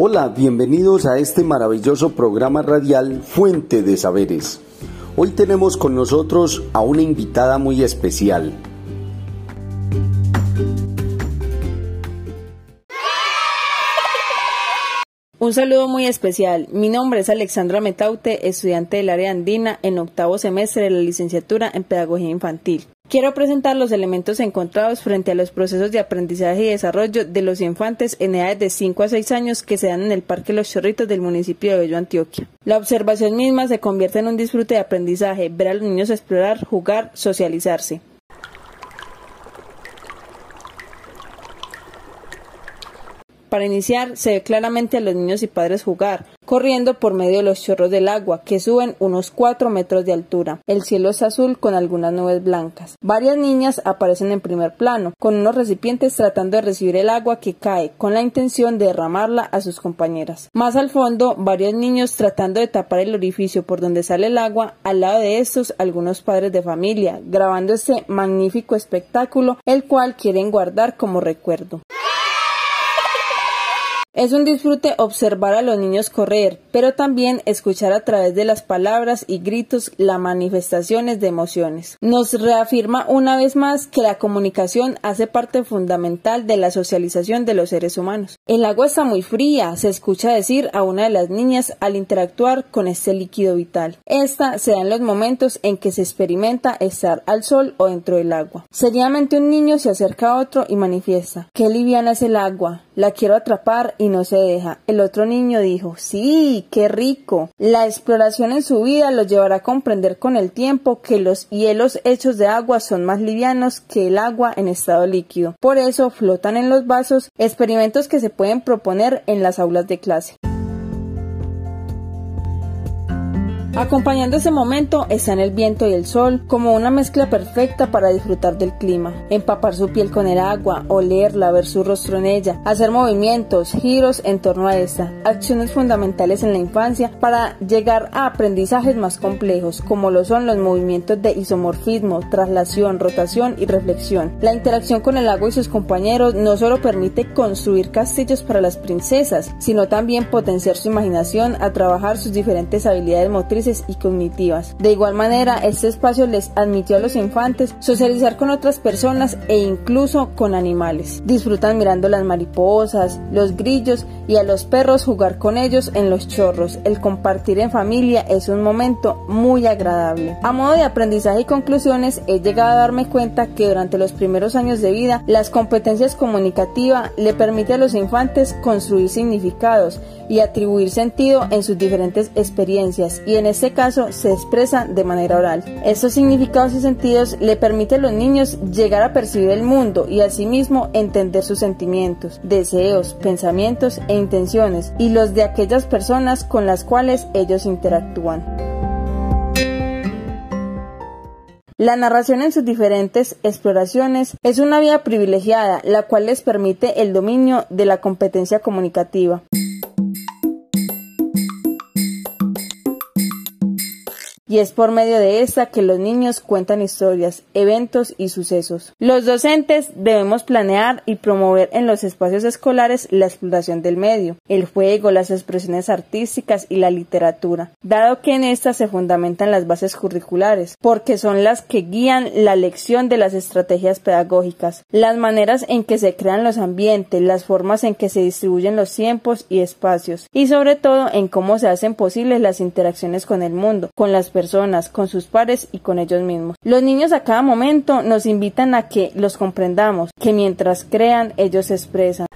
Hola, bienvenidos a este maravilloso programa radial Fuente de Saberes. Hoy tenemos con nosotros a una invitada muy especial. Un saludo muy especial. Mi nombre es Alexandra Metaute, estudiante del área andina en octavo semestre de la licenciatura en Pedagogía Infantil. Quiero presentar los elementos encontrados frente a los procesos de aprendizaje y desarrollo de los infantes en edades de 5 a 6 años que se dan en el Parque Los Chorritos del municipio de Bello, Antioquia. La observación misma se convierte en un disfrute de aprendizaje, ver a los niños explorar, jugar, socializarse. Para iniciar, se ve claramente a los niños y padres jugar, corriendo por medio de los chorros del agua, que suben unos 4 metros de altura. El cielo es azul con algunas nubes blancas. Varias niñas aparecen en primer plano, con unos recipientes tratando de recibir el agua que cae, con la intención de derramarla a sus compañeras. Más al fondo, varios niños tratando de tapar el orificio por donde sale el agua, al lado de estos algunos padres de familia, grabando este magnífico espectáculo, el cual quieren guardar como recuerdo. Es un disfrute observar a los niños correr, pero también escuchar a través de las palabras y gritos las manifestaciones de emociones. Nos reafirma una vez más que la comunicación hace parte fundamental de la socialización de los seres humanos. El agua está muy fría, se escucha decir a una de las niñas al interactuar con este líquido vital. Esta se da en los momentos en que se experimenta estar al sol o dentro del agua. Seriamente un niño se acerca a otro y manifiesta, qué liviana es el agua, la quiero atrapar y no se deja. El otro niño dijo, sí, qué rico. La exploración en su vida lo llevará a comprender con el tiempo que los hielos hechos de agua son más livianos que el agua en estado líquido. Por eso flotan en los vasos experimentos que se pueden proponer en las aulas de clase. Acompañando ese momento están el viento y el sol como una mezcla perfecta para disfrutar del clima, empapar su piel con el agua, olerla, ver su rostro en ella, hacer movimientos, giros en torno a esta, acciones fundamentales en la infancia para llegar a aprendizajes más complejos como lo son los movimientos de isomorfismo, traslación, rotación y reflexión. La interacción con el agua y sus compañeros no solo permite construir castillos para las princesas, sino también potenciar su imaginación a trabajar sus diferentes habilidades motrices y cognitivas. De igual manera, este espacio les admitió a los infantes socializar con otras personas e incluso con animales. Disfrutan mirando las mariposas, los grillos y a los perros jugar con ellos en los chorros. El compartir en familia es un momento muy agradable. A modo de aprendizaje y conclusiones, he llegado a darme cuenta que durante los primeros años de vida, las competencias comunicativas le permiten a los infantes construir significados y atribuir sentido en sus diferentes experiencias y en este caso se expresa de manera oral. Estos significados y sentidos le permiten a los niños llegar a percibir el mundo y asimismo entender sus sentimientos, deseos, pensamientos e intenciones y los de aquellas personas con las cuales ellos interactúan. La narración en sus diferentes exploraciones es una vía privilegiada, la cual les permite el dominio de la competencia comunicativa. Y es por medio de esta que los niños cuentan historias, eventos y sucesos. Los docentes debemos planear y promover en los espacios escolares la exploración del medio, el juego, las expresiones artísticas y la literatura, dado que en estas se fundamentan las bases curriculares, porque son las que guían la lección de las estrategias pedagógicas, las maneras en que se crean los ambientes, las formas en que se distribuyen los tiempos y espacios, y sobre todo en cómo se hacen posibles las interacciones con el mundo, con las personas, con sus pares y con ellos mismos. Los niños a cada momento nos invitan a que los comprendamos, que mientras crean ellos se expresan.